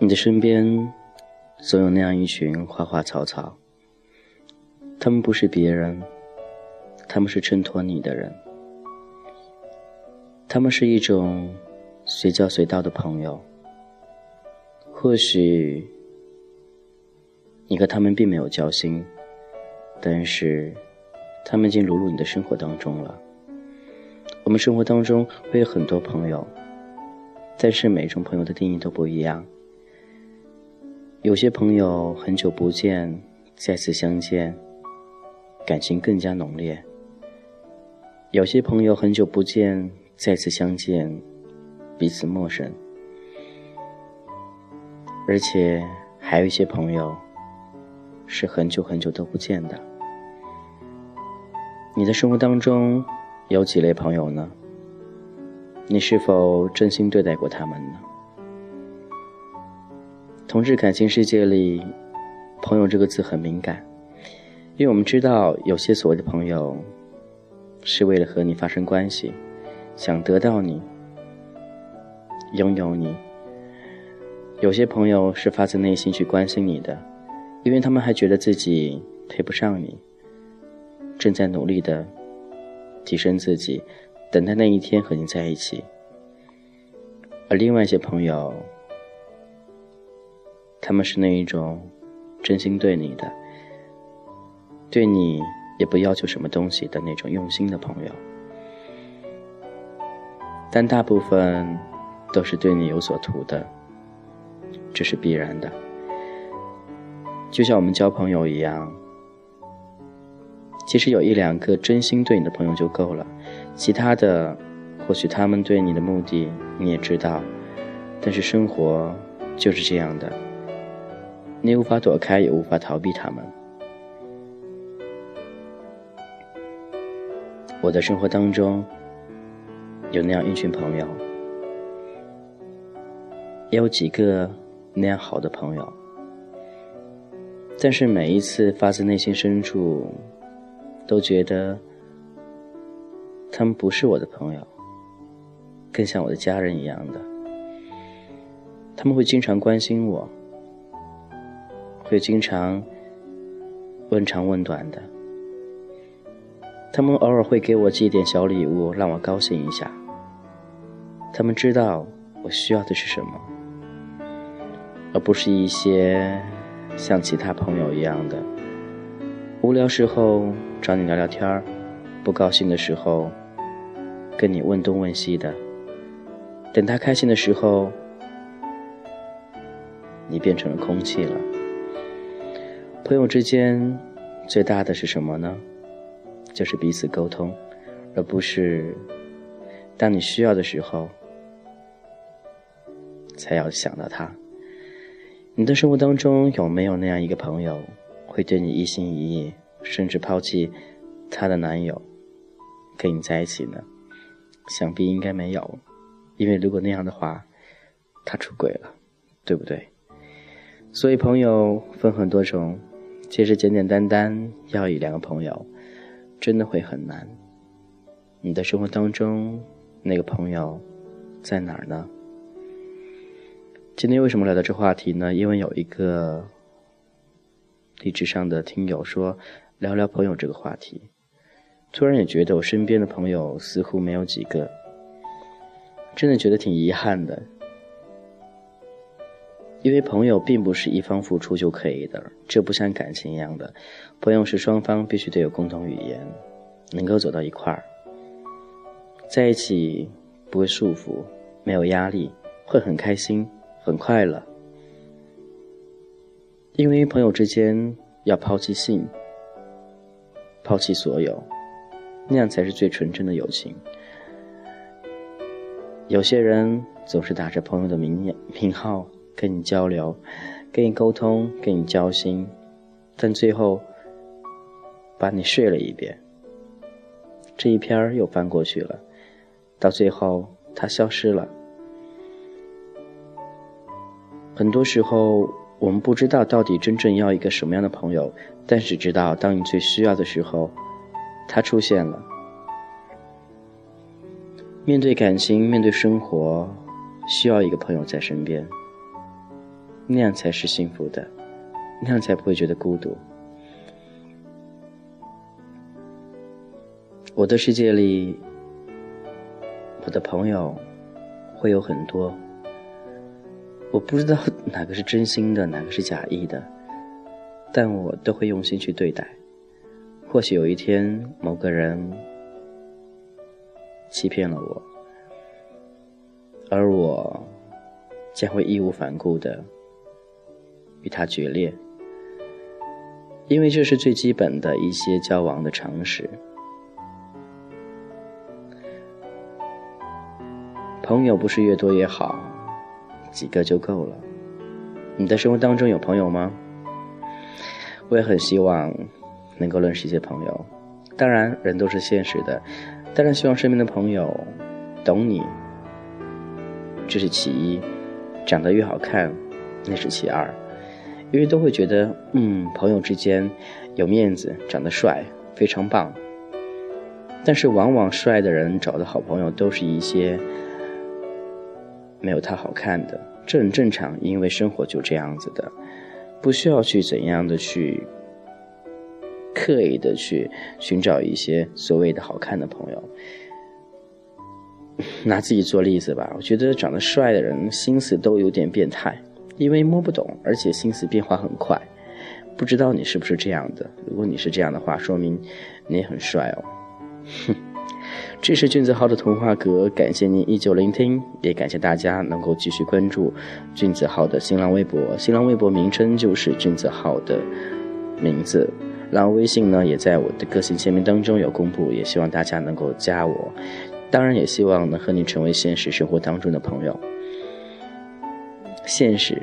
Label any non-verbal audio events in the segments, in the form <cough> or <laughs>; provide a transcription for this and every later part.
你的身边总有那样一群花花草草，他们不是别人，他们是衬托你的人，他们是一种随叫随到的朋友。或许你和他们并没有交心，但是他们已经融入你的生活当中了。我们生活当中会有很多朋友，但是每种朋友的定义都不一样。有些朋友很久不见，再次相见，感情更加浓烈；有些朋友很久不见，再次相见，彼此陌生。而且还有一些朋友是很久很久都不见的。你的生活当中有几类朋友呢？你是否真心对待过他们呢？同志感情世界里，“朋友”这个字很敏感，因为我们知道有些所谓的朋友，是为了和你发生关系，想得到你，拥有你；有些朋友是发自内心去关心你的，因为他们还觉得自己配不上你，正在努力的提升自己，等待那一天和你在一起；而另外一些朋友，他们是那一种真心对你的，对你也不要求什么东西的那种用心的朋友，但大部分都是对你有所图的，这是必然的。就像我们交朋友一样，其实有一两个真心对你的朋友就够了，其他的或许他们对你的目的你也知道，但是生活就是这样的。你无法躲开，也无法逃避他们。我的生活当中有那样一群朋友，也有几个那样好的朋友，但是每一次发自内心深处都觉得他们不是我的朋友，更像我的家人一样的。他们会经常关心我。会经常问长问短的，他们偶尔会给我寄点小礼物，让我高兴一下。他们知道我需要的是什么，而不是一些像其他朋友一样的无聊时候找你聊聊天儿，不高兴的时候跟你问东问西的。等他开心的时候，你变成了空气了。朋友之间最大的是什么呢？就是彼此沟通，而不是当你需要的时候才要想到他。你的生活当中有没有那样一个朋友，会对你一心一意，甚至抛弃他的男友跟你在一起呢？想必应该没有，因为如果那样的话，他出轨了，对不对？所以朋友分很多种。其实简简单单要一两个朋友，真的会很难。你的生活当中那个朋友在哪儿呢？今天为什么聊到这话题呢？因为有一个励志上的听友说聊聊朋友这个话题，突然也觉得我身边的朋友似乎没有几个，真的觉得挺遗憾的。因为朋友并不是一方付出就可以的，这不像感情一样的，朋友是双方必须得有共同语言，能够走到一块儿，在一起不会束缚，没有压力，会很开心，很快乐。因为朋友之间要抛弃性，抛弃所有，那样才是最纯真的友情。有些人总是打着朋友的名名号。跟你交流，跟你沟通，跟你交心，但最后把你睡了一遍，这一篇又翻过去了，到最后他消失了。很多时候，我们不知道到底真正要一个什么样的朋友，但是知道当你最需要的时候，他出现了。面对感情，面对生活，需要一个朋友在身边，那样才是幸福的，那样才不会觉得孤独。我的世界里，我的朋友会有很多，我不知道 <laughs> 哪个是真心的，哪个是假意的，但我都会用心去对待。或许有一天，某个人欺骗了我，而我将会义无反顾的与他决裂，因为这是最基本的一些交往的常识。朋友不是越多越好，几个就够了。你的生活当中有朋友吗？我也很希望能够认识一些朋友。当然，人都是现实的，当然希望身边的朋友懂你，这是其一。长得越好看，那是其二，因为都会觉得，嗯，朋友之间有面子，长得帅，非常棒。但是，往往帅的人找的好朋友都是一些。没有他好看的，这很正常，因为生活就这样子的，不需要去怎样的去刻意的去寻找一些所谓的好看的朋友。<laughs> 拿自己做例子吧，我觉得长得帅的人心思都有点变态，因为摸不懂，而且心思变化很快。不知道你是不是这样的？如果你是这样的话，说明你很帅哦。哼。这是俊子浩的童话阁，感谢您依旧聆听，也感谢大家能够继续关注俊子浩的新浪微博，新浪微博名称就是俊子浩的名字，然后微信呢也在我的个性签名当中有公布，也希望大家能够加我，当然也希望能和你成为现实生活当中的朋友，现实，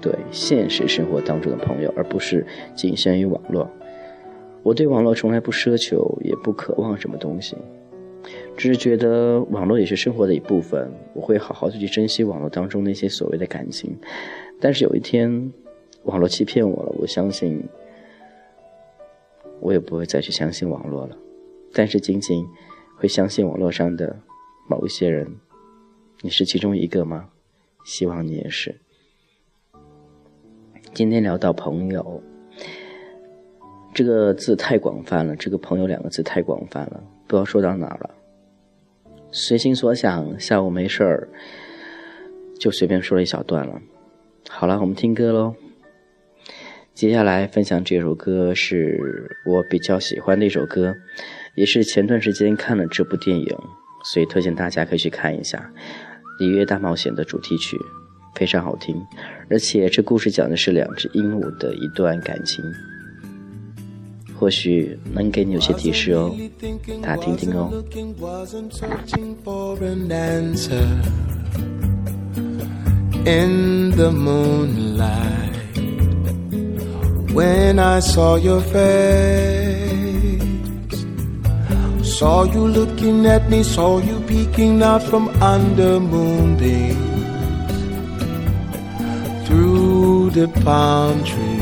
对现实生活当中的朋友，而不是仅限于网络。我对网络从来不奢求，也不渴望什么东西。只是觉得网络也是生活的一部分，我会好好的去珍惜网络当中那些所谓的感情。但是有一天，网络欺骗我了，我相信我也不会再去相信网络了。但是仅仅会相信网络上的某一些人，你是其中一个吗？希望你也是。今天聊到朋友这个字太广泛了，这个朋友两个字太广泛了，不知道说到哪了。随心所想，下午没事儿，就随便说了一小段了。好了，我们听歌喽。接下来分享这首歌是我比较喜欢的一首歌，也是前段时间看了这部电影，所以推荐大家可以去看一下《里约大冒险》的主题曲，非常好听。而且这故事讲的是两只鹦鹉的一段感情。或许能给你有些提示哦，大家听听哦。In the moonlight, when I saw your face, saw you looking at me, saw you peeking out from under moonbeams through the palm trees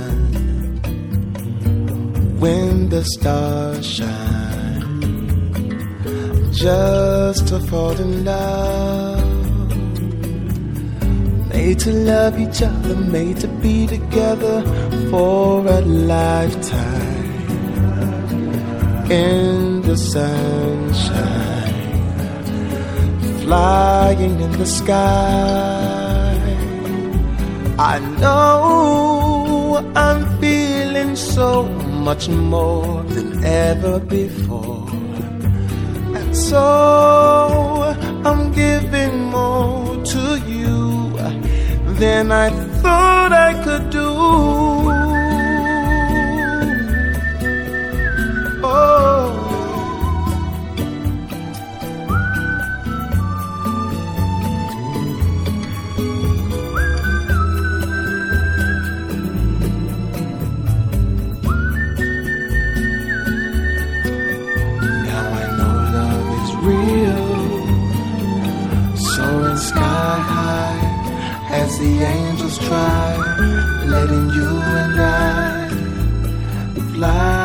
when the stars shine. Just to fall in love. Made to love each other made to be together for a lifetime. In the sunshine. Flying in the sky. I know I'm feeling so much more than ever before. And so I'm giving more to you than I thought I could do. The angels try, letting you and I fly.